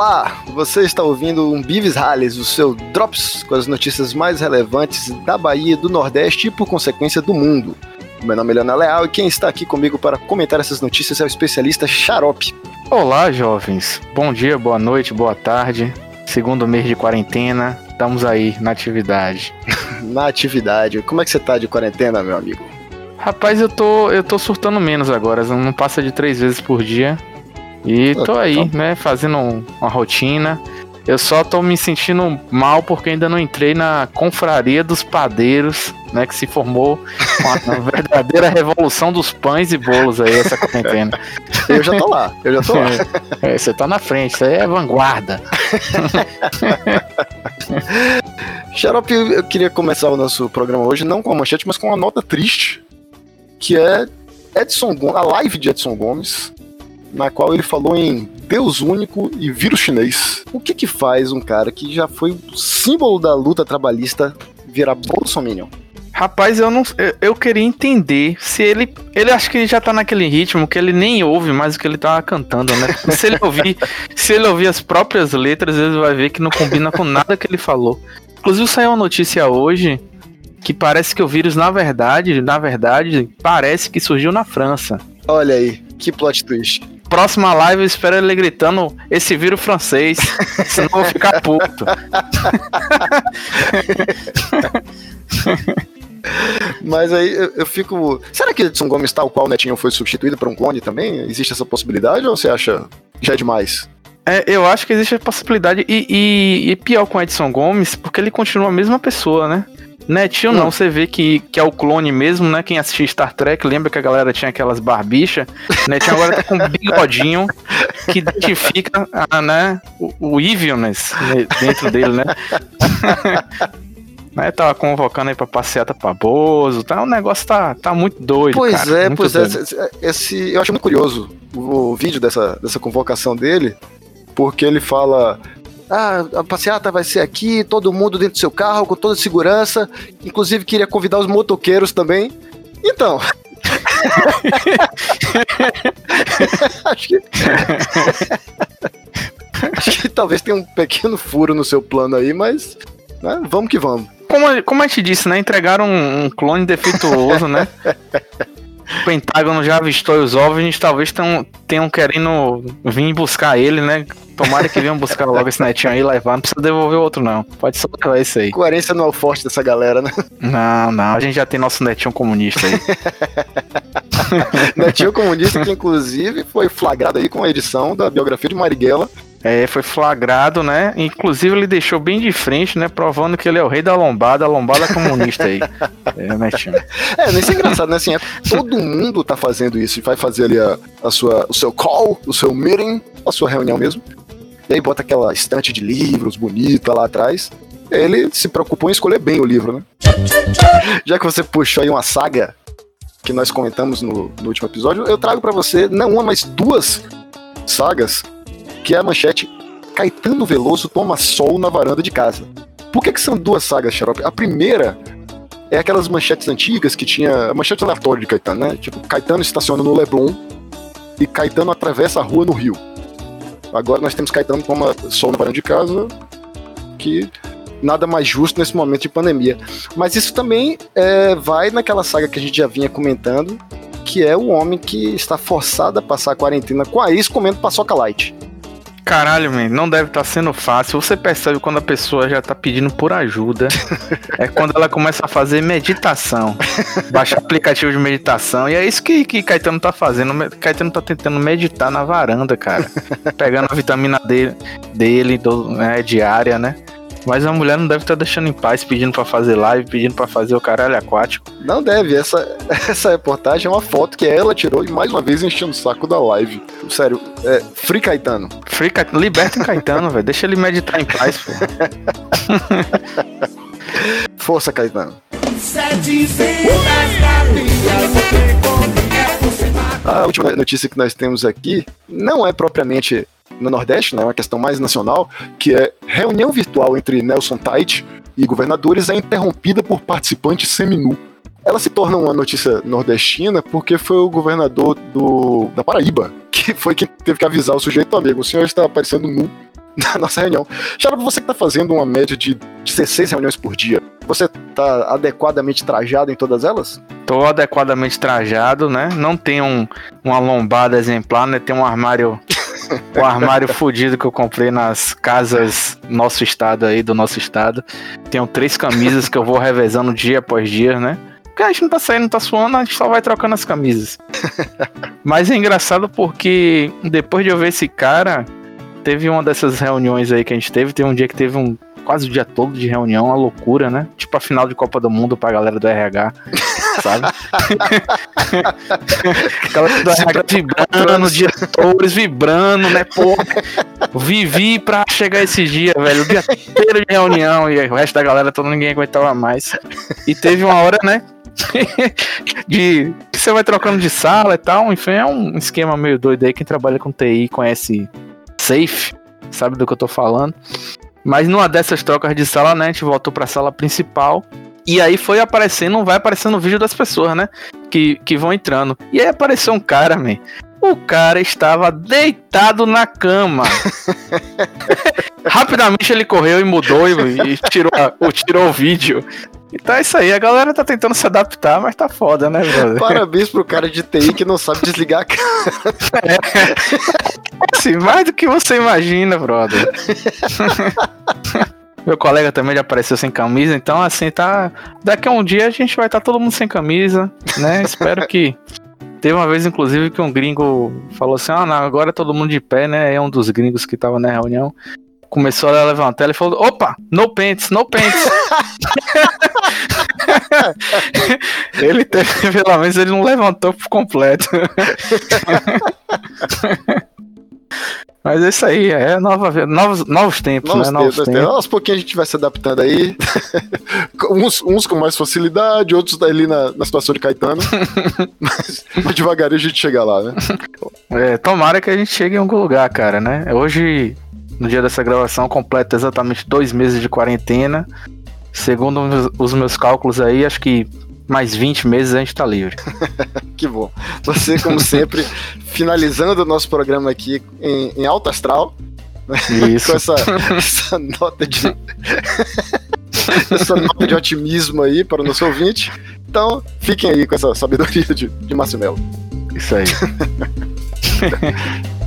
Olá, você está ouvindo um Bives Rales, o seu Drops com as notícias mais relevantes da Bahia, do Nordeste e, por consequência, do mundo. Meu nome é Leona Leal e quem está aqui comigo para comentar essas notícias é o especialista Xarope. Olá, jovens. Bom dia, boa noite, boa tarde. Segundo mês de quarentena, estamos aí na atividade. na atividade. Como é que você tá de quarentena, meu amigo? Rapaz, eu tô, eu tô surtando menos agora. Não passa de três vezes por dia. E tô aí, né, fazendo uma rotina. Eu só tô me sentindo mal porque ainda não entrei na confraria dos padeiros, né, que se formou uma verdadeira revolução dos pães e bolos aí essa quarentena. Eu já tô lá, eu já tô lá. É, você tá na frente, isso aí é vanguarda. Xarope, eu queria começar o nosso programa hoje não com a manchete, mas com uma nota triste, que é Edson Gomes, a live de Edson Gomes, na qual ele falou em Deus único e vírus chinês. O que que faz um cara que já foi símbolo da luta trabalhista virar bolsominion? Rapaz, eu não eu, eu, queria entender se ele ele acho que ele já tá naquele ritmo que ele nem ouve mais o que ele tá cantando, né? se ele ouvir, se ele ouvir as próprias letras, ele vai ver que não combina com nada que ele falou. Inclusive saiu uma notícia hoje que parece que o vírus na verdade, na verdade, parece que surgiu na França. Olha aí, que plot twist próxima live eu espero ele gritando esse vírus francês, senão eu vou ficar puto. Mas aí eu, eu, fico. Será que Edson Gomes, tal qual o Netinho, foi substituído por um clone também? Existe essa possibilidade ou você acha já é demais? É, eu acho que existe a possibilidade, e, e, e pior com Edson Gomes, porque ele continua a mesma pessoa, né? Netinho não, você vê que, que é o clone mesmo, né? Quem assistiu Star Trek lembra que a galera tinha aquelas barbichas. Netinho agora tá com um bigodinho que identifica a, né, o, o evilness dentro dele, né? né, tava convocando aí pra passeata pra Bozo, tá, o negócio tá, tá muito doido. Pois cara, é, pois é, doido. é. Esse, eu acho muito curioso o, o vídeo dessa, dessa convocação dele, porque ele fala ah, a passeata vai ser aqui, todo mundo dentro do seu carro, com toda segurança. Inclusive, queria convidar os motoqueiros também. Então. acho que. acho que talvez tenha um pequeno furo no seu plano aí, mas. Né, vamos que vamos. Como, como a gente disse, né? Entregaram um, um clone defeituoso, né? o Pentágono já avistou os OVNIs, talvez tenham, tenham querendo vir buscar ele, né? Tomara que venham buscar logo esse netinho aí e levar. Não precisa devolver outro, não. Pode só levar esse aí. Coerência não é o forte dessa galera, né? Não, não. A gente já tem nosso netinho comunista aí. netinho comunista que, inclusive, foi flagrado aí com a edição da biografia de Marighella é, foi flagrado, né? Inclusive ele deixou bem de frente, né? Provando que ele é o rei da lombada, a lombada comunista aí. é, né, É, isso é engraçado, né? Assim, é, todo mundo tá fazendo isso. Vai fazer ali a, a sua, o seu call, o seu meeting, a sua reunião mesmo. E aí bota aquela estante de livros bonita lá atrás. Ele se preocupou em escolher bem o livro, né? Já que você puxou aí uma saga que nós comentamos no, no último episódio, eu trago para você não uma, mas duas sagas que é a manchete Caetano Veloso toma sol na varanda de casa. Por que, que são duas sagas, Xarope? A primeira é aquelas manchetes antigas que tinha. A manchete aleatória de Caetano, né? Tipo, Caetano estaciona no Leblon e Caetano atravessa a rua no Rio. Agora nós temos Caetano toma sol na varanda de casa, que nada mais justo nesse momento de pandemia. Mas isso também é, vai naquela saga que a gente já vinha comentando, que é o homem que está forçado a passar a quarentena com a ex comendo paçoca light. Caralho, man, não deve estar tá sendo fácil. Você percebe quando a pessoa já tá pedindo por ajuda. é quando ela começa a fazer meditação. Baixa aplicativo de meditação. E é isso que, que Caetano tá fazendo. Caetano tá tentando meditar na varanda, cara. Pegando a vitamina dele, dele do, né, diária, né? Mas a mulher não deve estar tá deixando em paz, pedindo para fazer live, pedindo para fazer o caralho aquático. Não deve. Essa, essa reportagem é uma foto que ela tirou e mais uma vez enchendo o saco da live. Sério, é Free Caetano. Free Caetano. Liberta o Caetano, velho. Deixa ele meditar em paz, pô. Força, Caetano. A última notícia que nós temos aqui não é propriamente no Nordeste, né, uma questão mais nacional, que é reunião virtual entre Nelson Tait e governadores é interrompida por participante seminu. Ela se torna uma notícia nordestina porque foi o governador do, da Paraíba que foi quem teve que avisar o sujeito amigo. O senhor está aparecendo nu da nossa reunião. Xarope, você que tá fazendo uma média de 16 reuniões por dia, você tá adequadamente trajado em todas elas? Tô adequadamente trajado, né? Não tenho um, uma lombada exemplar, né? Tem um armário o armário fudido que eu comprei nas casas nosso estado aí, do nosso estado. Tenho três camisas que eu vou revezando dia após dia, né? Porque a gente não tá saindo, não tá suando, a gente só vai trocando as camisas. Mas é engraçado porque depois de eu ver esse cara, teve uma dessas reuniões aí que a gente teve, teve um dia que teve um quase o dia todo de reunião, uma loucura, né? Tipo a final de Copa do Mundo pra galera do RH, sabe? do RH vibrando, diretores vibrando, né? Pô, vivi pra chegar esse dia, velho. O dia inteiro de reunião e o resto da galera, todo ninguém aguentava mais. E teve uma hora, né? de que você vai trocando de sala e tal, enfim, é um esquema meio doido aí. Quem trabalha com TI conhece Safe, sabe do que eu tô falando. Mas numa dessas trocas de sala, né, a gente voltou pra sala principal. E aí foi aparecendo, vai aparecendo o vídeo das pessoas, né? Que, que vão entrando. E aí apareceu um cara, man. O cara estava deitado na cama. Rapidamente ele correu e mudou e, e tirou, a, tirou o vídeo. Então é isso aí, a galera tá tentando se adaptar, mas tá foda, né, brother? Parabéns pro cara de TI que não sabe desligar a câmera. É. Assim, mais do que você imagina, brother. Meu colega também já apareceu sem camisa, então assim, tá. Daqui a um dia a gente vai estar tá todo mundo sem camisa, né? Espero que. Teve uma vez, inclusive, que um gringo falou assim: ah, não, agora todo mundo de pé, né? É um dos gringos que tava na reunião começou a levantar, ele falou: opa, no pants, no pants. ele teve, pelo menos ele não levantou por completo. Mas é isso aí, é nova, novos, novos tempos, novos né? Novos tempos. tempos. Aos pouquinhos a gente vai se adaptando aí. uns, uns com mais facilidade, outros ali na, na situação de Caetano. mas, mas devagarinho a gente chega lá, né? É, tomara que a gente chegue em algum lugar, cara, né? Hoje no dia dessa gravação, completa exatamente dois meses de quarentena. Segundo os meus cálculos aí, acho que mais 20 meses a gente tá livre. que bom. Você, como sempre, finalizando o nosso programa aqui em, em alto astral. Né? Isso. Com essa, essa nota de. essa nota de otimismo aí para o nosso ouvinte. Então, fiquem aí com essa sabedoria de, de Marcelo. Isso aí.